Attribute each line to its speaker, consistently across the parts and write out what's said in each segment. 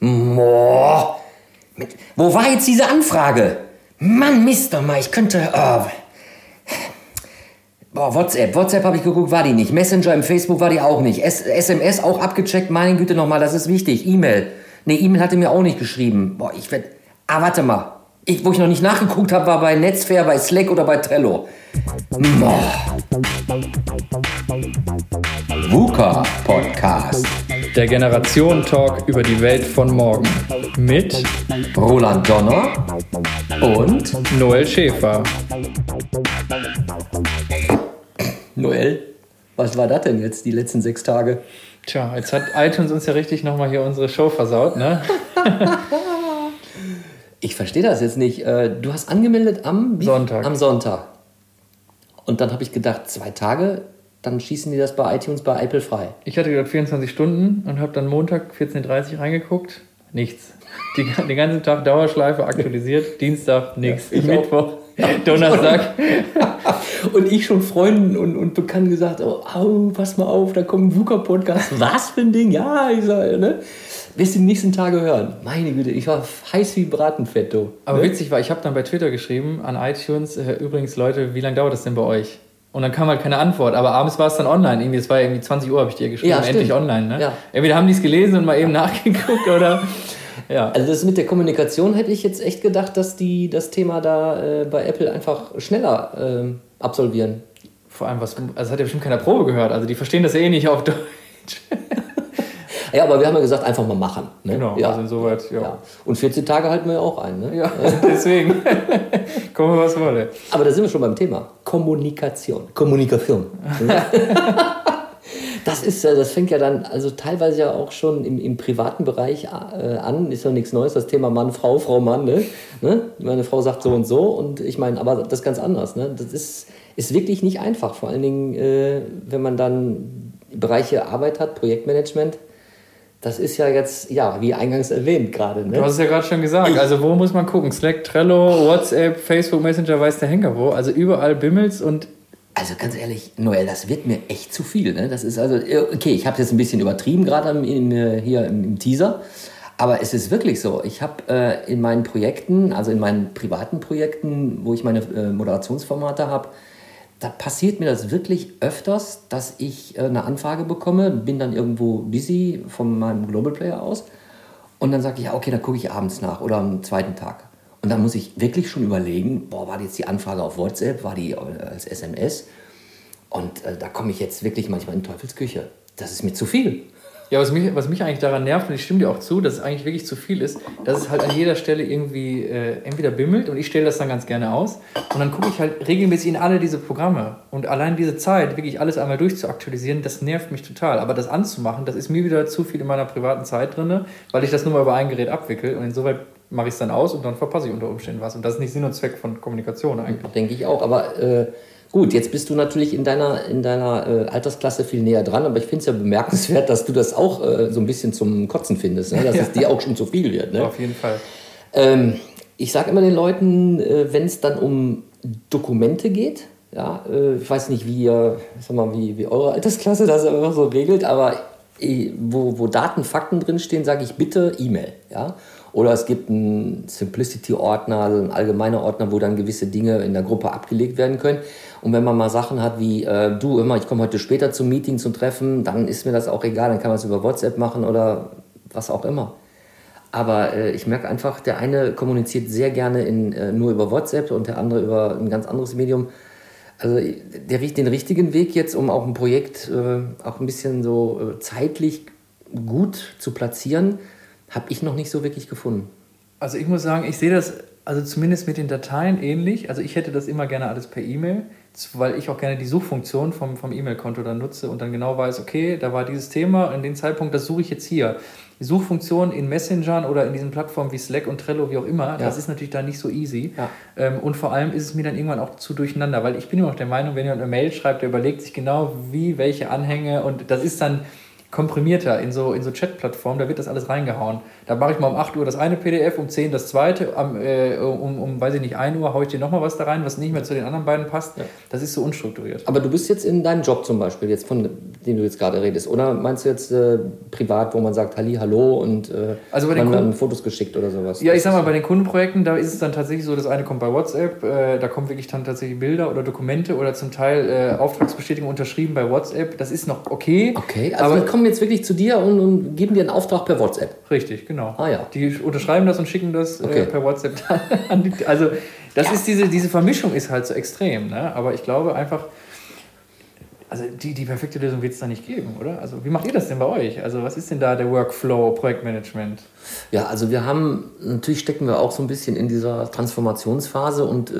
Speaker 1: Boah. Wo war jetzt diese Anfrage? Mann, Mist doch mal, ich könnte. Oh. Boah, WhatsApp. WhatsApp habe ich geguckt, war die nicht. Messenger im Facebook war die auch nicht. S SMS auch abgecheckt, meine Güte nochmal, das ist wichtig. E-Mail. Ne, E-Mail hatte mir auch nicht geschrieben. Boah, ich werd. Ah, warte mal. Ich, wo ich noch nicht nachgeguckt habe, war bei Netzfair, bei Slack oder bei Trello. Boah. VUCA Podcast.
Speaker 2: Der Generation-Talk über die Welt von morgen. Mit
Speaker 1: Roland Donner und
Speaker 2: Noel Schäfer.
Speaker 1: Noel, was war das denn jetzt die letzten sechs Tage?
Speaker 2: Tja, jetzt hat iTunes uns ja richtig nochmal hier unsere Show versaut, ne?
Speaker 1: ich verstehe das jetzt nicht. Äh, du hast angemeldet am
Speaker 2: Sonntag.
Speaker 1: Am Sonntag. Und dann habe ich gedacht, zwei Tage, dann schießen die das bei iTunes bei Apple frei.
Speaker 2: Ich hatte gedacht 24 Stunden und habe dann Montag 14.30 Uhr reingeguckt. Nichts. Die, den ganzen Tag Dauerschleife aktualisiert. Dienstag nichts. Ja, Mittwoch, Donnerstag.
Speaker 1: und ich schon Freunden und, und Bekannten gesagt, oh, au, pass mal auf, da kommt ein VUCA-Podcast. Was für ein Ding? Ja, ich sage, ne? Wirst du die nächsten Tage hören. Meine Güte, ich war heiß wie Bratenfett, du.
Speaker 2: Aber
Speaker 1: ne?
Speaker 2: witzig war, ich habe dann bei Twitter geschrieben an iTunes, äh, übrigens Leute, wie lange dauert das denn bei euch? Und dann kam halt keine Antwort. Aber abends war es dann online. Irgendwie, es war irgendwie 20 Uhr, habe ich dir geschrieben, ja, endlich online. Ne? Ja. Entweder haben die es gelesen und mal eben nachgeguckt oder. Ja.
Speaker 1: Also das mit der Kommunikation hätte ich jetzt echt gedacht, dass die das Thema da äh, bei Apple einfach schneller äh, absolvieren.
Speaker 2: Vor allem, was, also das hat ja bestimmt keiner Probe gehört. Also die verstehen das eh nicht auf Deutsch.
Speaker 1: Ja, aber wir haben ja gesagt, einfach mal machen. Ne?
Speaker 2: Genau,
Speaker 1: ja.
Speaker 2: also insoweit, ja. ja.
Speaker 1: Und 14 Tage halten wir ja auch ein. Ne?
Speaker 2: Ja, deswegen. Kommen wir was wolle.
Speaker 1: Aber da sind wir schon beim Thema. Kommunikation. Kommunikation. das ist das fängt ja dann also teilweise ja auch schon im, im privaten Bereich äh, an, ist ja nichts Neues, das Thema Mann, Frau, Frau, Mann, ne? ne? Meine Frau sagt so und so und ich meine, aber das ist ganz anders, ne? Das ist, ist wirklich nicht einfach, vor allen Dingen, äh, wenn man dann Bereiche Arbeit hat, Projektmanagement, das ist ja jetzt, ja, wie eingangs erwähnt gerade. Ne?
Speaker 2: Du hast es ja gerade schon gesagt. Also, wo muss man gucken? Slack, Trello, WhatsApp, Facebook Messenger, weiß der Henker wo. Also, überall bimmelt's und.
Speaker 1: Also, ganz ehrlich, Noel, das wird mir echt zu viel. Ne? Das ist also, okay, ich habe es jetzt ein bisschen übertrieben, gerade hier im, im, Teaser. Aber es ist wirklich so. Ich habe äh, in meinen Projekten, also in meinen privaten Projekten, wo ich meine äh, Moderationsformate habe, da passiert mir das wirklich öfters, dass ich äh, eine Anfrage bekomme, bin dann irgendwo busy von meinem Global Player aus und dann sage ich, ja, okay, dann gucke ich abends nach oder am zweiten Tag. Und dann muss ich wirklich schon überlegen, boah, war jetzt die Anfrage auf WhatsApp, war die äh, als SMS? Und äh, da komme ich jetzt wirklich manchmal in Teufelsküche. Das ist mir zu viel.
Speaker 2: Ja, was mich, was mich eigentlich daran nervt, und ich stimme dir auch zu, dass es eigentlich wirklich zu viel ist, dass es halt an jeder Stelle irgendwie äh, entweder bimmelt und ich stelle das dann ganz gerne aus und dann gucke ich halt regelmäßig in alle diese Programme und allein diese Zeit, wirklich alles einmal durchzuaktualisieren, das nervt mich total. Aber das anzumachen, das ist mir wieder zu viel in meiner privaten Zeit drin, weil ich das nur mal über ein Gerät abwickle und insoweit mache ich es dann aus und dann verpasse ich unter Umständen was und das ist nicht Sinn und Zweck von Kommunikation eigentlich.
Speaker 1: Denke ich auch, aber... Äh Gut, jetzt bist du natürlich in deiner, in deiner äh, Altersklasse viel näher dran, aber ich finde es ja bemerkenswert, dass du das auch äh, so ein bisschen zum Kotzen findest, ne? dass ja. es dir auch schon zu viel wird. Ne?
Speaker 2: Auf jeden Fall.
Speaker 1: Ähm, ich sage immer den Leuten, äh, wenn es dann um Dokumente geht, ja, äh, ich weiß nicht, wie, sag mal, wie, wie eure Altersklasse das immer so regelt, aber äh, wo, wo Daten, Fakten drinstehen, sage ich bitte E-Mail. Ja? Oder es gibt einen Simplicity-Ordner, also einen allgemeinen Ordner, wo dann gewisse Dinge in der Gruppe abgelegt werden können. Und wenn man mal Sachen hat wie, äh, du immer, ich komme heute später zum Meeting, zum Treffen, dann ist mir das auch egal, dann kann man es über WhatsApp machen oder was auch immer. Aber äh, ich merke einfach, der eine kommuniziert sehr gerne in, äh, nur über WhatsApp und der andere über ein ganz anderes Medium. Also der den richtigen Weg jetzt, um auch ein Projekt äh, auch ein bisschen so äh, zeitlich gut zu platzieren, habe ich noch nicht so wirklich gefunden.
Speaker 2: Also ich muss sagen, ich sehe das also zumindest mit den Dateien ähnlich. Also ich hätte das immer gerne alles per E-Mail weil ich auch gerne die Suchfunktion vom, vom E-Mail-Konto dann nutze und dann genau weiß, okay, da war dieses Thema, in dem Zeitpunkt, das suche ich jetzt hier. Die Suchfunktion in Messengern oder in diesen Plattformen wie Slack und Trello, wie auch immer, ja. das ist natürlich da nicht so easy. Ja. Ähm, und vor allem ist es mir dann irgendwann auch zu durcheinander, weil ich bin immer noch der Meinung, wenn jemand eine Mail schreibt, der überlegt sich genau, wie, welche Anhänge und das ist dann komprimierter in so, in so Chat-Plattformen, da wird das alles reingehauen. Da mache ich mal um 8 Uhr das eine PDF, um 10 das zweite, um, äh, um, um weiß ich nicht, 1 Uhr haue ich dir nochmal was da rein, was nicht mehr zu den anderen beiden passt. Ja. Das ist so unstrukturiert.
Speaker 1: Aber du bist jetzt in deinem Job zum Beispiel, jetzt von dem du jetzt gerade redest, oder meinst du jetzt äh, privat, wo man sagt Halli, hallo und äh,
Speaker 2: also bei
Speaker 1: man
Speaker 2: dann
Speaker 1: Fotos geschickt oder sowas?
Speaker 2: Ja, ich sag mal, bei den Kundenprojekten, da ist es dann tatsächlich so, das eine kommt bei WhatsApp, äh, da kommen wirklich dann tatsächlich Bilder oder Dokumente oder zum Teil äh, Auftragsbestätigung unterschrieben bei WhatsApp. Das ist noch okay.
Speaker 1: Okay, also aber kommen jetzt wirklich zu dir und, und, geben dir einen Auftrag per WhatsApp.
Speaker 2: Richtig, genau.
Speaker 1: Ah ja.
Speaker 2: Die unterschreiben das und schicken das äh, okay. äh, per WhatsApp an die, Also das ja. ist diese, diese Vermischung ist halt so extrem. Ne? Aber ich glaube einfach, also die, die perfekte Lösung wird es da nicht geben, oder? Also wie macht ihr das denn bei euch? Also was ist denn da der Workflow, Projektmanagement?
Speaker 1: Ja, also wir haben, natürlich stecken wir auch so ein bisschen in dieser Transformationsphase und äh,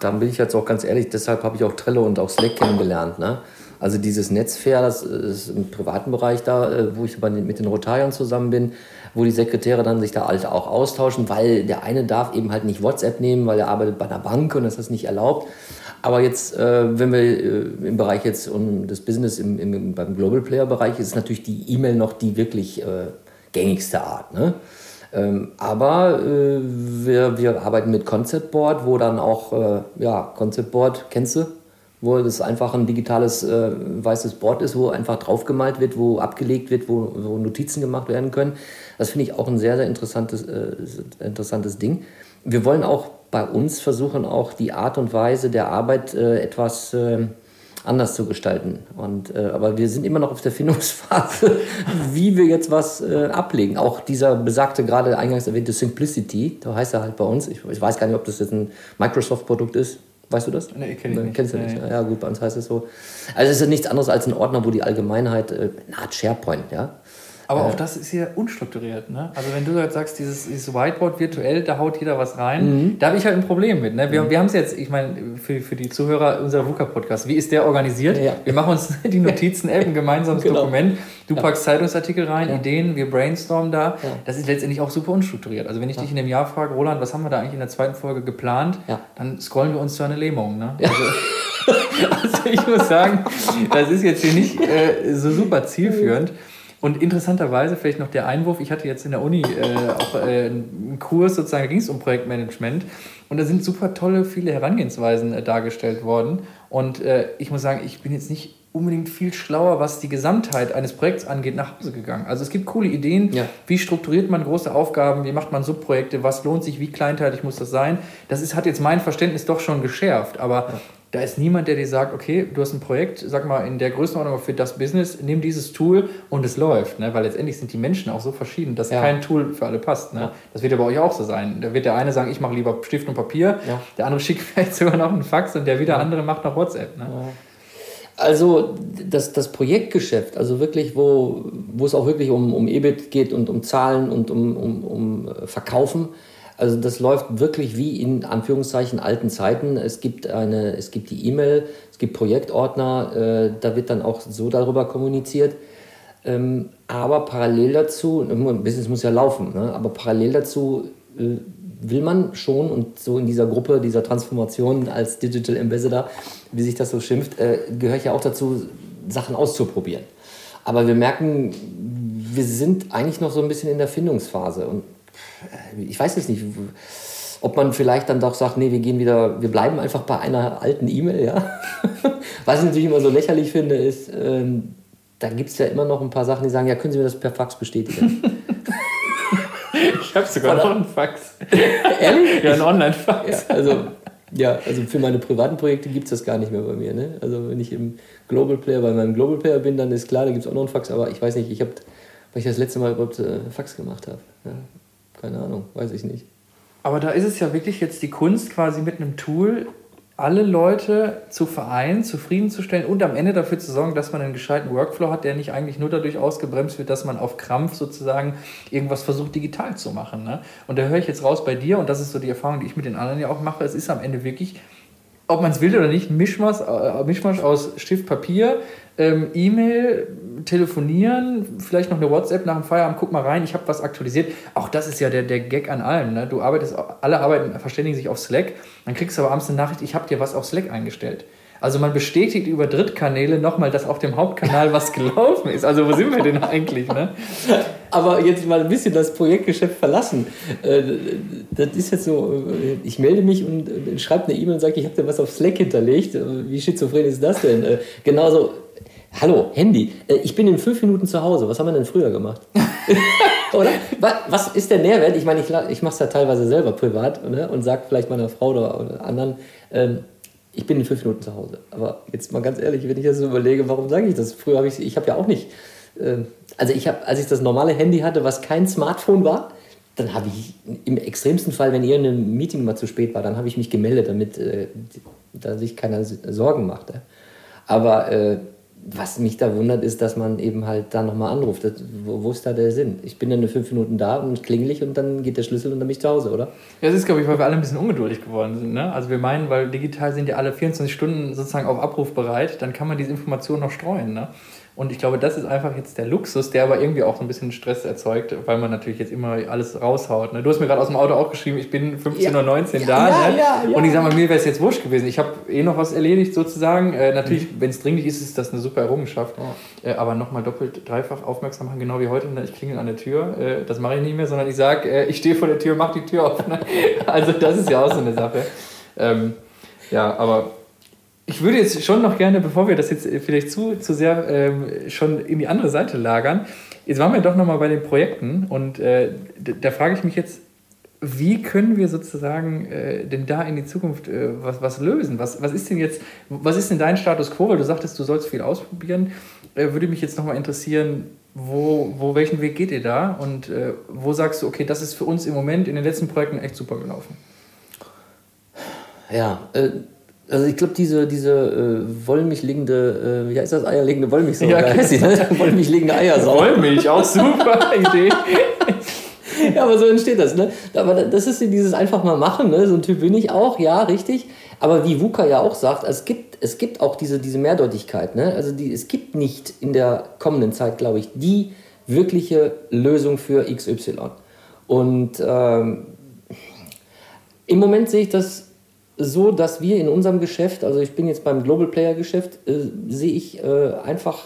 Speaker 1: da bin ich jetzt auch ganz ehrlich, deshalb habe ich auch Trello und auch Slack kennengelernt. Ne? Also dieses Netzfair, das ist im privaten Bereich da, äh, wo ich mit den Rotariern zusammen bin, wo die Sekretäre dann sich da halt auch austauschen, weil der eine darf eben halt nicht WhatsApp nehmen, weil er arbeitet bei einer Bank und das ist nicht erlaubt. Aber jetzt, äh, wenn wir äh, im Bereich jetzt um das Business im, im, beim Global Player Bereich ist natürlich die E-Mail noch die wirklich gängigste Art. Ne? Ähm, aber äh, wir, wir arbeiten mit Concept Board, wo dann auch, äh, ja, Concept Board, kennst du? Wo das einfach ein digitales äh, weißes Board ist, wo einfach draufgemalt wird, wo abgelegt wird, wo, wo Notizen gemacht werden können. Das finde ich auch ein sehr, sehr interessantes, äh, interessantes Ding. Wir wollen auch bei uns versuchen, auch die Art und Weise der Arbeit äh, etwas ähm, anders zu gestalten. Und, äh, aber wir sind immer noch auf der Findungsphase, wie wir jetzt was äh, ablegen. Auch dieser besagte, gerade eingangs erwähnte Simplicity, da heißt er halt bei uns. Ich, ich weiß gar nicht, ob das jetzt ein Microsoft-Produkt ist. Weißt du das?
Speaker 2: Nee, kenn ich nicht.
Speaker 1: Kennst du nicht? Nee. Ja, gut, bei uns heißt es so. Also es ist nichts anderes als ein Ordner, wo die Allgemeinheit, äh, eine Art SharePoint, ja.
Speaker 2: Aber auch das ist hier unstrukturiert. Ne? Also wenn du jetzt sagst, dieses, dieses Whiteboard virtuell, da haut jeder was rein, mhm. da habe ich halt ein Problem mit. Ne? Wir, mhm. wir haben es jetzt, ich meine, für, für die Zuhörer unserer VUCA-Podcast, wie ist der organisiert? Ja. Wir machen uns die Notizen-App, ein gemeinsames genau. Dokument. Du ja. packst Zeitungsartikel rein, ja. Ideen, wir brainstormen da. Das ist letztendlich auch super unstrukturiert. Also wenn ich dich in dem Jahr frage, Roland, was haben wir da eigentlich in der zweiten Folge geplant, dann scrollen wir uns zu einer Lähmung. Ne? Also, also, ich muss sagen, das ist jetzt hier nicht äh, so super zielführend. Und interessanterweise vielleicht noch der Einwurf, ich hatte jetzt in der Uni äh, auch äh, einen Kurs, sozusagen, da ging es um Projektmanagement und da sind super tolle, viele Herangehensweisen äh, dargestellt worden. Und äh, ich muss sagen, ich bin jetzt nicht unbedingt viel schlauer, was die Gesamtheit eines Projekts angeht, nach Hause gegangen. Also es gibt coole Ideen, ja. wie strukturiert man große Aufgaben, wie macht man Subprojekte, was lohnt sich, wie kleinteilig muss das sein. Das ist, hat jetzt mein Verständnis doch schon geschärft, aber ja. Da ist niemand, der dir sagt, okay, du hast ein Projekt, sag mal, in der Größenordnung für das Business, nimm dieses Tool und es läuft. Ne? Weil letztendlich sind die Menschen auch so verschieden, dass ja. kein Tool für alle passt. Ne? Ja. Das wird ja bei euch auch so sein. Da wird der eine sagen, ich mache lieber Stift und Papier, ja. der andere schickt vielleicht sogar noch einen Fax und der wieder andere macht noch WhatsApp. Ne?
Speaker 1: Also das, das Projektgeschäft, also wirklich, wo, wo es auch wirklich um, um EBIT geht und um Zahlen und um, um, um Verkaufen, also das läuft wirklich wie in Anführungszeichen alten Zeiten. Es gibt, eine, es gibt die E-Mail, es gibt Projektordner, äh, da wird dann auch so darüber kommuniziert. Ähm, aber parallel dazu, Business muss ja laufen, ne? aber parallel dazu äh, will man schon und so in dieser Gruppe, dieser Transformation als Digital Ambassador, wie sich das so schimpft, äh, gehöre ich ja auch dazu, Sachen auszuprobieren. Aber wir merken, wir sind eigentlich noch so ein bisschen in der Findungsphase und ich weiß es nicht, ob man vielleicht dann doch sagt, nee, wir gehen wieder, wir bleiben einfach bei einer alten E-Mail, ja. Was ich natürlich immer so lächerlich finde, ist, ähm, da gibt es ja immer noch ein paar Sachen, die sagen, ja, können Sie mir das per Fax bestätigen?
Speaker 2: ich habe sogar noch einen Fax.
Speaker 1: Ehrlich?
Speaker 2: Ja, einen Online-Fax.
Speaker 1: Ja, also, ja, also für meine privaten Projekte gibt es das gar nicht mehr bei mir. Ne? Also wenn ich im Global Player, bei meinem Global Player bin, dann ist klar, da gibt es auch noch einen Fax, aber ich weiß nicht, ich habe, weil ich das letzte Mal überhaupt äh, Fax gemacht habe. Ja. Keine Ahnung, weiß ich nicht.
Speaker 2: Aber da ist es ja wirklich jetzt die Kunst, quasi mit einem Tool alle Leute zu vereinen, zufriedenzustellen und am Ende dafür zu sorgen, dass man einen gescheiten Workflow hat, der nicht eigentlich nur dadurch ausgebremst wird, dass man auf Krampf sozusagen irgendwas versucht, digital zu machen. Ne? Und da höre ich jetzt raus bei dir, und das ist so die Erfahrung, die ich mit den anderen ja auch mache, es ist am Ende wirklich ob man es will oder nicht, Mischmasch, äh, Mischmasch aus Stift, Papier, ähm, E-Mail, telefonieren, vielleicht noch eine WhatsApp nach dem Feierabend, guck mal rein, ich habe was aktualisiert. Auch das ist ja der, der Gag an allem. Ne? Du arbeitest, alle arbeiten, verständigen sich auf Slack, dann kriegst du aber abends eine Nachricht, ich habe dir was auf Slack eingestellt. Also man bestätigt über Drittkanäle nochmal, dass auf dem Hauptkanal was gelaufen ist. Also wo sind wir denn eigentlich? Ne?
Speaker 1: Aber jetzt mal ein bisschen das Projektgeschäft verlassen. Äh, das ist jetzt so, äh, ich melde mich und schreibe eine E-Mail und sage, ich habe dir was auf Slack hinterlegt. Äh, wie schizophren ist das denn? Genauso, hallo, Handy, ich bin in fünf Minuten zu Hause. Was haben wir denn früher gemacht? oder? Was ist der Nährwert? Ich meine, ich, ich mache es ja teilweise selber privat ne? und sage vielleicht meiner Frau oder, oder anderen, ähm, ich bin in fünf Minuten zu Hause. Aber jetzt mal ganz ehrlich, wenn ich das so überlege, warum sage ich das? Früher habe ich, ich habe ja auch nicht, äh, also ich habe, als ich das normale Handy hatte, was kein Smartphone war, dann habe ich im extremsten Fall, wenn ihr in einem Meeting mal zu spät war, dann habe ich mich gemeldet, damit äh, da sich keiner Sorgen machte. Aber äh, was mich da wundert, ist, dass man eben halt da nochmal anruft. Das, wo, wo, ist da der Sinn? Ich bin dann in fünf Minuten da und klingelig und dann geht der Schlüssel und dann bin ich zu Hause, oder?
Speaker 2: Ja, das ist, glaube ich, weil wir alle ein bisschen ungeduldig geworden sind. Ne? Also wir meinen, weil digital sind ja alle 24 Stunden sozusagen auf Abruf bereit, dann kann man diese Informationen noch streuen. Ne? Und ich glaube, das ist einfach jetzt der Luxus, der aber irgendwie auch so ein bisschen Stress erzeugt, weil man natürlich jetzt immer alles raushaut. Ne? Du hast mir gerade aus dem Auto auch geschrieben, ich bin 15.19 ja. Uhr ja, da. Ja, ne? ja, und ich sage mal, mir wäre es jetzt wurscht gewesen. Ich habe eh noch was erledigt sozusagen. Äh, natürlich, mhm. wenn es dringlich ist, ist das eine super Errungenschaft. Äh, aber nochmal doppelt, dreifach aufmerksam machen, genau wie heute. Ne? Ich klingel an der Tür. Äh, das mache ich nicht mehr, sondern ich sage, äh, ich stehe vor der Tür, mach die Tür auf. Ne? Also das ist ja auch so eine Sache. Ähm, ja, aber ich würde jetzt schon noch gerne, bevor wir das jetzt vielleicht zu, zu sehr ähm, schon in die andere Seite lagern, jetzt waren wir doch nochmal bei den Projekten und äh, da frage ich mich jetzt, wie können wir sozusagen äh, denn da in die Zukunft äh, was, was lösen? Was, was ist denn jetzt, was ist denn dein Status quo? Weil du sagtest, du sollst viel ausprobieren. Äh, würde mich jetzt nochmal interessieren, wo, wo, welchen Weg geht ihr da und äh, wo sagst du, okay, das ist für uns im Moment in den letzten Projekten echt super gelaufen?
Speaker 1: Ja, äh, also ich glaube, diese, diese äh, wollmilchlegende, äh, wie heißt das, eierlegende Wollmilchsau? Ja, heißt sie, ne? wollmilchlegende Eiersau.
Speaker 2: Wollmilch, auch super Idee.
Speaker 1: ja, aber so entsteht das. Ne? Aber das ist dieses einfach mal machen, ne? so ein Typ bin ich auch, ja, richtig. Aber wie Wuka ja auch sagt, es gibt, es gibt auch diese, diese Mehrdeutigkeit. Ne? Also die, es gibt nicht in der kommenden Zeit, glaube ich, die wirkliche Lösung für XY. Und ähm, im Moment sehe ich das so, dass wir in unserem Geschäft, also ich bin jetzt beim Global Player Geschäft, äh, sehe ich äh, einfach,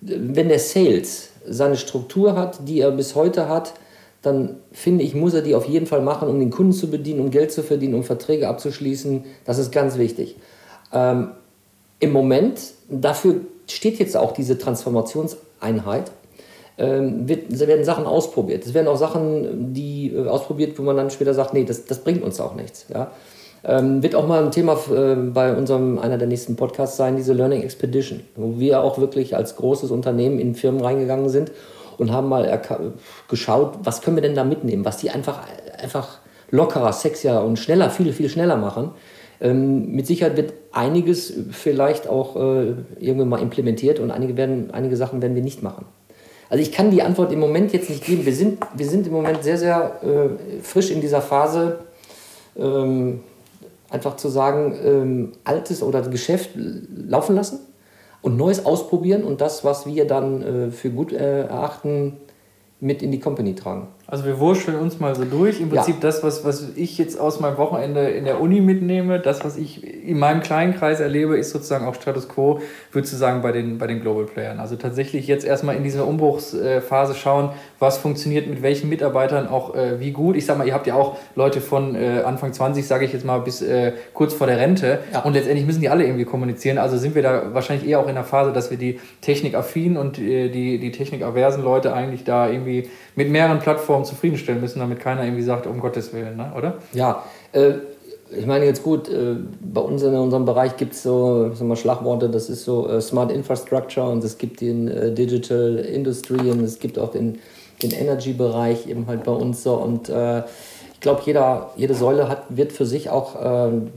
Speaker 1: wenn der Sales seine Struktur hat, die er bis heute hat, dann finde ich, muss er die auf jeden Fall machen, um den Kunden zu bedienen, um Geld zu verdienen, um Verträge abzuschließen. Das ist ganz wichtig. Ähm, Im Moment, dafür steht jetzt auch diese Transformationseinheit, ähm, wird, werden Sachen ausprobiert. Es werden auch Sachen, die äh, ausprobiert, wo man dann später sagt, nee, das, das bringt uns auch nichts. Ja? Ähm, wird auch mal ein Thema äh, bei unserem, einer der nächsten Podcasts sein, diese Learning Expedition, wo wir auch wirklich als großes Unternehmen in Firmen reingegangen sind und haben mal geschaut, was können wir denn da mitnehmen, was die einfach, einfach lockerer, sexier und schneller, viel, viel schneller machen. Ähm, mit Sicherheit wird einiges vielleicht auch äh, irgendwann mal implementiert und einige, werden, einige Sachen werden wir nicht machen. Also ich kann die Antwort im Moment jetzt nicht geben. Wir sind, wir sind im Moment sehr, sehr äh, frisch in dieser Phase, ähm, einfach zu sagen, ähm, altes oder Geschäft laufen lassen und Neues ausprobieren und das, was wir dann äh, für gut äh, erachten, mit in die Company tragen.
Speaker 2: Also wir wurschteln uns mal so durch. Im Prinzip ja. das, was, was ich jetzt aus meinem Wochenende in der Uni mitnehme, das, was ich in meinem kleinen Kreis erlebe, ist sozusagen auch Status Quo, würdest du sagen, bei den, bei den Global Playern. Also tatsächlich jetzt erstmal in dieser Umbruchsphase schauen, was funktioniert mit welchen Mitarbeitern auch äh, wie gut. Ich sag mal, ihr habt ja auch Leute von äh, Anfang 20, sage ich jetzt mal, bis äh, kurz vor der Rente. Ja. Und letztendlich müssen die alle irgendwie kommunizieren. Also sind wir da wahrscheinlich eher auch in der Phase, dass wir die technikaffinen und äh, die, die technikaversen Leute eigentlich da irgendwie mit mehreren Plattformen zufriedenstellen müssen, damit keiner irgendwie sagt, um Gottes Willen, ne? oder?
Speaker 1: Ja, äh, ich meine jetzt gut, äh, bei uns in unserem Bereich gibt es so sag mal, Schlagworte, das ist so äh, Smart Infrastructure und es gibt den äh, Digital Industry und es gibt auch den, den Energy-Bereich eben halt bei uns so und äh, ich glaube, jede Säule hat, wird für sich auch ähm,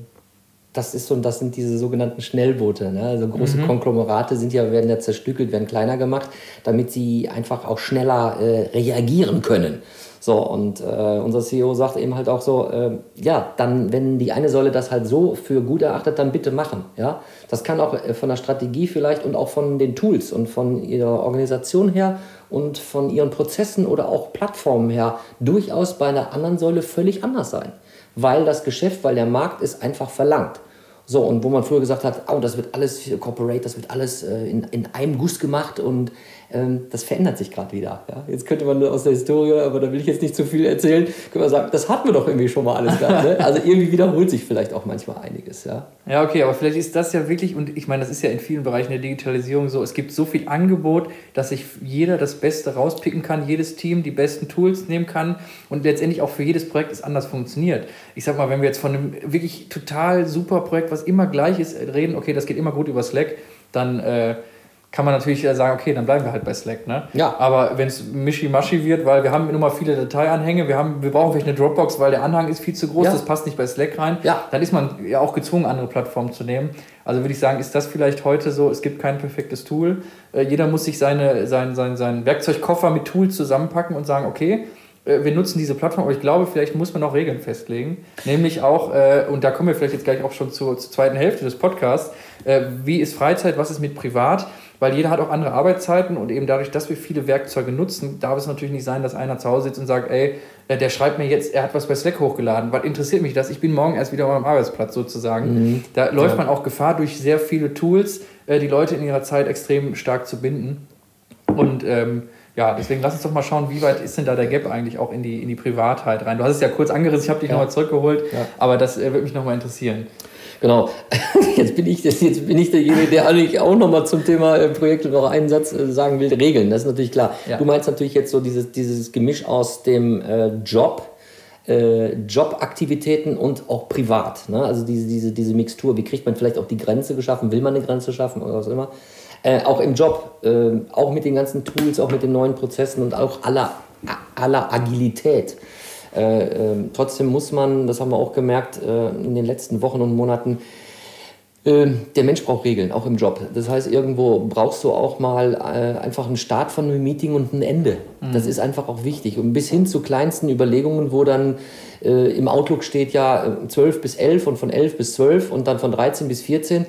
Speaker 1: das ist so, das sind diese sogenannten Schnellboote. Ne? Also große mhm. Konglomerate sind ja, werden ja zerstückelt, werden kleiner gemacht, damit sie einfach auch schneller äh, reagieren können. So, und äh, unser CEO sagt eben halt auch so, äh, ja, dann, wenn die eine Säule das halt so für gut erachtet, dann bitte machen. Ja? Das kann auch äh, von der Strategie vielleicht und auch von den Tools und von ihrer Organisation her und von ihren Prozessen oder auch Plattformen her durchaus bei einer anderen Säule völlig anders sein weil das Geschäft, weil der Markt es einfach verlangt. So, und wo man früher gesagt hat, oh, das wird alles Corporate, das wird alles äh, in, in einem Guss gemacht und ähm, das verändert sich gerade wieder. Ja? Jetzt könnte man aus der Historie, aber da will ich jetzt nicht zu viel erzählen, können wir sagen, das hatten wir doch irgendwie schon mal alles gehabt. Ne? Also irgendwie wiederholt sich vielleicht auch manchmal einiges. Ja?
Speaker 2: ja, okay, aber vielleicht ist das ja wirklich, und ich meine, das ist ja in vielen Bereichen der Digitalisierung so, es gibt so viel Angebot, dass sich jeder das Beste rauspicken kann, jedes Team die besten Tools nehmen kann und letztendlich auch für jedes Projekt es anders funktioniert. Ich sag mal, wenn wir jetzt von einem wirklich total super Projekt, was immer gleich ist, reden, okay, das geht immer gut über Slack, dann äh, kann man natürlich sagen, okay, dann bleiben wir halt bei Slack. Ne?
Speaker 1: Ja.
Speaker 2: Aber wenn es mischi-maschi wird, weil wir haben nur mal viele Dateianhänge, wir, haben, wir brauchen vielleicht eine Dropbox, weil der Anhang ist viel zu groß, ja. das passt nicht bei Slack rein,
Speaker 1: ja.
Speaker 2: dann ist man ja auch gezwungen, andere Plattformen zu nehmen. Also würde ich sagen, ist das vielleicht heute so, es gibt kein perfektes Tool. Äh, jeder muss sich seine, sein, sein, seinen Werkzeugkoffer mit Tools zusammenpacken und sagen, okay, äh, wir nutzen diese Plattform, aber ich glaube, vielleicht muss man auch Regeln festlegen. Nämlich auch, äh, und da kommen wir vielleicht jetzt gleich auch schon zur, zur zweiten Hälfte des Podcasts, äh, wie ist Freizeit, was ist mit privat? Weil jeder hat auch andere Arbeitszeiten und eben dadurch, dass wir viele Werkzeuge nutzen, darf es natürlich nicht sein, dass einer zu Hause sitzt und sagt, ey, äh, der schreibt mir jetzt, er hat was bei Slack hochgeladen. Was interessiert mich das? Ich bin morgen erst wieder am Arbeitsplatz sozusagen. Mhm. Da läuft ja. man auch Gefahr durch sehr viele Tools, äh, die Leute in ihrer Zeit extrem stark zu binden. Und ähm, ja, deswegen lass uns doch mal schauen, wie weit ist denn da der Gap eigentlich auch in die, in die Privatheit rein? Du hast es ja kurz angerissen, ich habe dich ja. nochmal zurückgeholt, ja. aber das äh, würde mich nochmal interessieren.
Speaker 1: Genau. Jetzt bin ich, jetzt bin ich derjenige, der eigentlich auch nochmal zum Thema äh, Projekte noch einen Satz äh, sagen will. Regeln, das ist natürlich klar. Ja. Du meinst natürlich jetzt so dieses, dieses Gemisch aus dem äh, Job, äh, Jobaktivitäten und auch privat. Ne? Also diese, diese, diese Mixtur. Wie kriegt man vielleicht auch die Grenze geschaffen? Will man eine Grenze schaffen oder was immer? Äh, auch im Job, äh, auch mit den ganzen Tools, auch mit den neuen Prozessen und auch aller, aller Agilität. Äh, ähm, trotzdem muss man, das haben wir auch gemerkt äh, in den letzten Wochen und Monaten, äh, der Mensch braucht Regeln, auch im Job. Das heißt, irgendwo brauchst du auch mal äh, einfach einen Start von einem Meeting und ein Ende. Mhm. Das ist einfach auch wichtig. Und bis hin zu kleinsten Überlegungen, wo dann äh, im Outlook steht ja 12 bis 11 und von 11 bis 12 und dann von 13 bis 14 äh,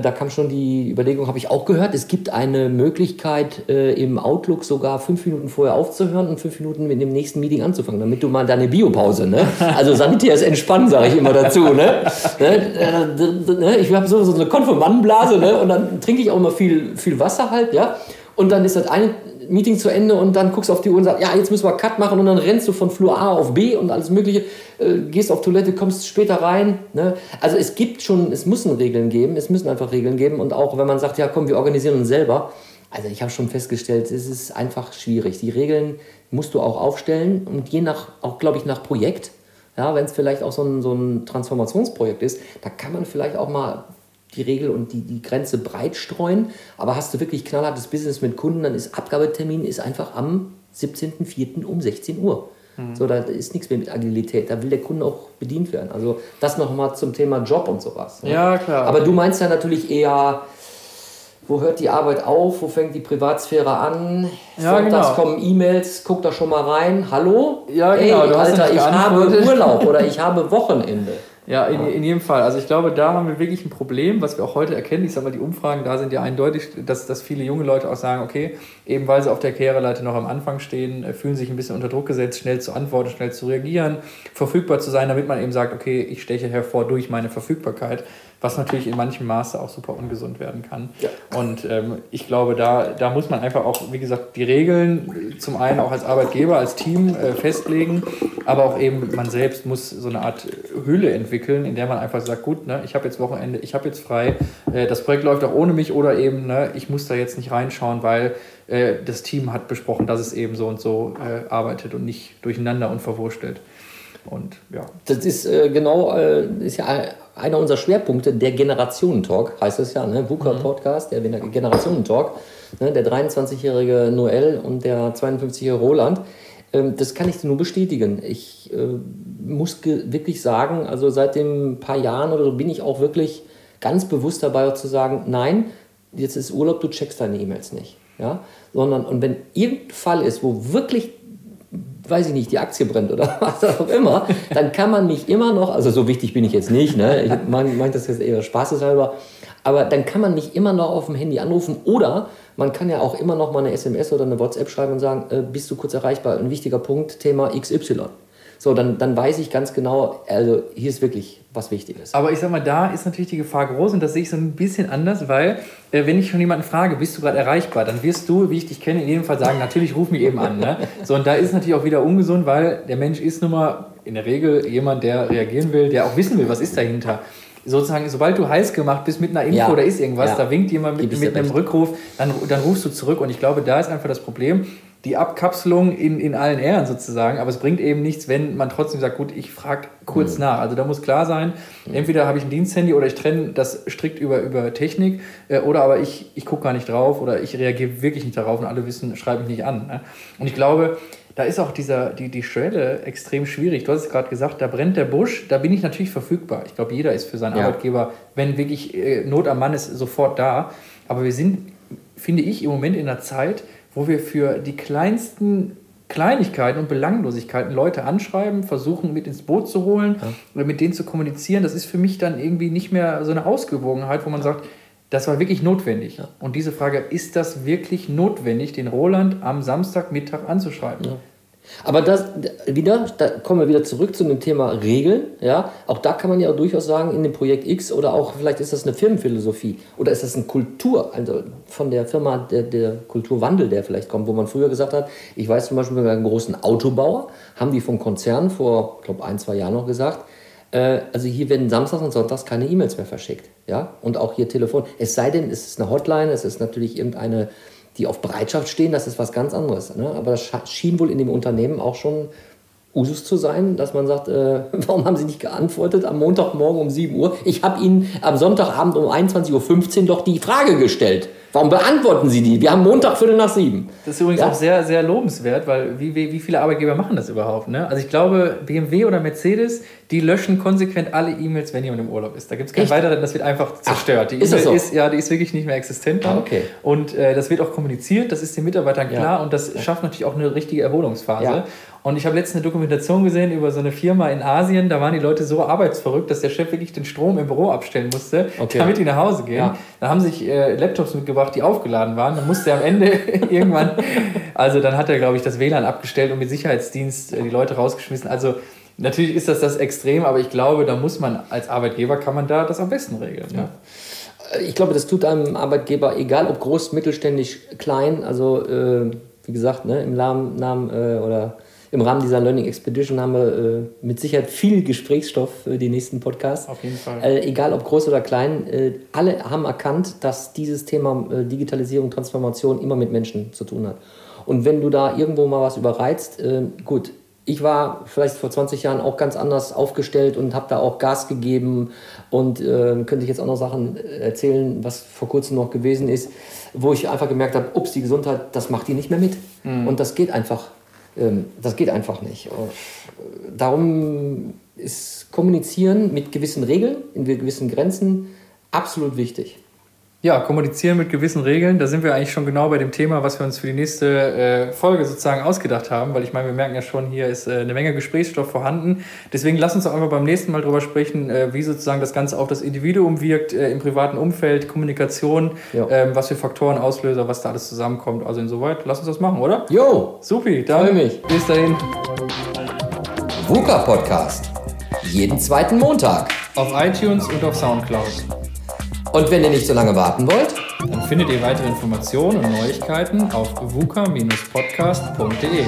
Speaker 1: da kam schon die Überlegung, habe ich auch gehört, es gibt eine Möglichkeit äh, im Outlook sogar fünf Minuten vorher aufzuhören und fünf Minuten mit dem nächsten Meeting anzufangen, damit du mal deine Biopause, ne? Also sanitär ist entspannen, sage ich immer dazu, ne? ne? ne? Ich habe so, so eine Konformantenblase, ne? Und dann trinke ich auch immer viel, viel Wasser halt, ja? Und dann ist das eine Meeting zu Ende und dann guckst du auf die Uhr und sagst, ja, jetzt müssen wir Cut machen und dann rennst du von Flur A auf B und alles Mögliche, äh, gehst auf Toilette, kommst später rein. Ne? Also es gibt schon, es müssen Regeln geben, es müssen einfach Regeln geben und auch wenn man sagt, ja komm, wir organisieren uns selber. Also ich habe schon festgestellt, es ist einfach schwierig. Die Regeln musst du auch aufstellen und je nach, auch glaube ich, nach Projekt. Ja, wenn es vielleicht auch so ein, so ein Transformationsprojekt ist, da kann man vielleicht auch mal die Regel und die, die Grenze breit streuen. Aber hast du wirklich knallhartes Business mit Kunden, dann ist Abgabetermin ist einfach am 17.04. um 16 Uhr. Mhm. So, da ist nichts mehr mit Agilität. Da will der Kunde auch bedient werden. Also das nochmal zum Thema Job und sowas.
Speaker 2: Ne? Ja, klar.
Speaker 1: Aber du meinst ja natürlich eher, wo hört die Arbeit auf, wo fängt die Privatsphäre an?
Speaker 2: Ja, Sonntags
Speaker 1: genau. kommen E-Mails, guck da schon mal rein. Hallo?
Speaker 2: Ja, genau.
Speaker 1: Hey, Alter, ich habe Urlaub oder ich habe Wochenende.
Speaker 2: Ja, in, in jedem Fall. Also ich glaube, da haben wir wirklich ein Problem, was wir auch heute erkennen. Ich sage mal, die Umfragen da sind ja eindeutig, dass, dass viele junge Leute auch sagen, okay, eben weil sie auf der Karriereleiter noch am Anfang stehen, äh, fühlen sich ein bisschen unter Druck gesetzt, schnell zu antworten, schnell zu reagieren, verfügbar zu sein, damit man eben sagt, okay, ich steche hervor durch meine Verfügbarkeit was natürlich in manchem Maße auch super ungesund werden kann. Ja. Und ähm, ich glaube, da, da muss man einfach auch, wie gesagt, die Regeln zum einen auch als Arbeitgeber, als Team äh, festlegen, aber auch eben man selbst muss so eine Art Hülle entwickeln, in der man einfach sagt, gut, ne, ich habe jetzt Wochenende, ich habe jetzt frei, äh, das Projekt läuft auch ohne mich oder eben, ne, ich muss da jetzt nicht reinschauen, weil äh, das Team hat besprochen, dass es eben so und so äh, arbeitet und nicht durcheinander und verwurstelt. Und ja.
Speaker 1: Das ist äh, genau, äh, ist ja einer unserer Schwerpunkte, der Generationentalk, heißt es ja, ne? VUCA mhm. Podcast, der Generationentalk. Ne? Der 23-jährige Noel und der 52-jährige Roland. Ähm, das kann ich nur bestätigen. Ich äh, muss wirklich sagen, also seit den paar Jahren oder so bin ich auch wirklich ganz bewusst dabei zu sagen, nein, jetzt ist Urlaub, du checkst deine E-Mails nicht. Ja? Sondern, und wenn irgendein Fall ist, wo wirklich weiß ich nicht, die Aktie brennt oder was auch immer, dann kann man mich immer noch, also so wichtig bin ich jetzt nicht, ne? ich meine das jetzt eher spaßeshalber, aber dann kann man mich immer noch auf dem Handy anrufen oder man kann ja auch immer noch mal eine SMS oder eine WhatsApp schreiben und sagen, äh, bist du kurz erreichbar, ein wichtiger Punkt, Thema XY. So, dann, dann weiß ich ganz genau, also hier ist wirklich was Wichtiges.
Speaker 2: Aber ich sag mal, da ist natürlich die Gefahr groß und das sehe ich so ein bisschen anders, weil äh, wenn ich schon jemanden frage, bist du gerade erreichbar, dann wirst du, wie ich dich kenne, in jedem Fall sagen, natürlich ruf mich eben an. Ne? So, und da ist natürlich auch wieder ungesund, weil der Mensch ist nun mal in der Regel jemand, der reagieren will, der auch wissen will, was ist dahinter sozusagen, sobald du heiß gemacht bist mit einer Info ja. oder ist irgendwas, ja. da winkt jemand mit, mit einem Rückruf, dann, dann rufst du zurück. Und ich glaube, da ist einfach das Problem, die Abkapselung in, in allen Ehren sozusagen, aber es bringt eben nichts, wenn man trotzdem sagt, gut, ich frage kurz mhm. nach. Also da muss klar sein, mhm. entweder habe ich ein Diensthandy oder ich trenne das strikt über, über Technik äh, oder aber ich, ich gucke gar nicht drauf oder ich reagiere wirklich nicht darauf und alle wissen, schreibe mich nicht an. Ne? Und ich glaube, da ist auch dieser, die, die Schwelle extrem schwierig. Du hast es gerade gesagt, da brennt der Busch, da bin ich natürlich verfügbar. Ich glaube, jeder ist für seinen ja. Arbeitgeber, wenn wirklich äh, Not am Mann ist, sofort da. Aber wir sind, finde ich, im Moment in einer Zeit, wo wir für die kleinsten Kleinigkeiten und Belanglosigkeiten Leute anschreiben, versuchen mit ins Boot zu holen ja. oder mit denen zu kommunizieren. Das ist für mich dann irgendwie nicht mehr so eine Ausgewogenheit, wo man sagt, das war wirklich notwendig. Ja. Und diese Frage, ist das wirklich notwendig, den Roland am Samstagmittag anzuschreiben?
Speaker 1: Aber das wieder, da kommen wir wieder zurück zu dem Thema Regeln. Ja, auch da kann man ja durchaus sagen, in dem Projekt X oder auch vielleicht ist das eine Firmenphilosophie oder ist das eine Kultur, also von der Firma der, der Kulturwandel, der vielleicht kommt, wo man früher gesagt hat, ich weiß zum Beispiel bei einem großen Autobauer, haben die vom Konzern vor, glaube ein, zwei Jahren noch gesagt, äh, also hier werden samstags und sonntags keine E-Mails mehr verschickt. Ja? Und auch hier Telefon. Es sei denn, es ist eine Hotline, es ist natürlich irgendeine, die auf Bereitschaft stehen, das ist was ganz anderes. Ne? Aber das schien wohl in dem Unternehmen auch schon Usus zu sein, dass man sagt, äh, warum haben Sie nicht geantwortet am Montagmorgen um 7 Uhr? Ich habe Ihnen am Sonntagabend um 21.15 Uhr doch die Frage gestellt. Warum beantworten Sie die? Wir haben Montag Viertel nach sieben.
Speaker 2: Das ist übrigens ja? auch sehr, sehr lobenswert, weil wie, wie, wie viele Arbeitgeber machen das überhaupt? Ne? Also ich glaube, BMW oder Mercedes, die löschen konsequent alle E-Mails, wenn jemand im Urlaub ist. Da gibt es keinen weiteren, das wird einfach zerstört. Ach, die E-Mail ist, so? ist, ja, die ist wirklich nicht mehr existent. Ah, okay. Und äh, das wird auch kommuniziert, das ist den Mitarbeitern klar ja. und das schafft natürlich auch eine richtige Erholungsphase. Ja. Und ich habe letztens eine Dokumentation gesehen über so eine Firma in Asien, da waren die Leute so arbeitsverrückt, dass der Chef wirklich den Strom im Büro abstellen musste, okay. damit die nach Hause gehen. Ja. Dann haben sich äh, Laptops mitgebracht, die aufgeladen waren. Dann musste er am Ende irgendwann, also dann hat er, glaube ich, das WLAN abgestellt und mit Sicherheitsdienst äh, die Leute rausgeschmissen. Also natürlich ist das das Extrem, aber ich glaube, da muss man als Arbeitgeber, kann man da das am besten regeln. Ja.
Speaker 1: Äh, ich glaube, das tut einem Arbeitgeber, egal ob groß, mittelständisch, klein, also äh, wie gesagt, ne, im Namen, Namen äh, oder im Rahmen dieser Learning Expedition haben wir äh, mit Sicherheit viel Gesprächsstoff für die nächsten Podcasts.
Speaker 2: Auf jeden Fall.
Speaker 1: Äh, egal ob groß oder klein, äh, alle haben erkannt, dass dieses Thema äh, Digitalisierung, Transformation immer mit Menschen zu tun hat. Und wenn du da irgendwo mal was überreizt, äh, gut, ich war vielleicht vor 20 Jahren auch ganz anders aufgestellt und habe da auch Gas gegeben und äh, könnte ich jetzt auch noch Sachen erzählen, was vor kurzem noch gewesen ist, wo ich einfach gemerkt habe, ups, die Gesundheit, das macht die nicht mehr mit. Mhm. Und das geht einfach das geht einfach nicht. Darum ist Kommunizieren mit gewissen Regeln, in gewissen Grenzen absolut wichtig.
Speaker 2: Ja, kommunizieren mit gewissen Regeln. Da sind wir eigentlich schon genau bei dem Thema, was wir uns für die nächste äh, Folge sozusagen ausgedacht haben, weil ich meine, wir merken ja schon, hier ist äh, eine Menge Gesprächsstoff vorhanden. Deswegen lass uns doch einfach beim nächsten Mal drüber sprechen, äh, wie sozusagen das Ganze auf das Individuum wirkt, äh, im privaten Umfeld, Kommunikation, ähm, was für Faktoren, Auslöser, was da alles zusammenkommt. Also insoweit, lass uns das machen, oder?
Speaker 1: Jo!
Speaker 2: Supi, dann mich. bis dahin.
Speaker 1: VUCA Podcast. Jeden zweiten Montag.
Speaker 2: Auf iTunes und auf Soundcloud.
Speaker 1: Und wenn ihr nicht so lange warten wollt,
Speaker 2: dann findet ihr weitere Informationen und Neuigkeiten auf vuka-podcast.de.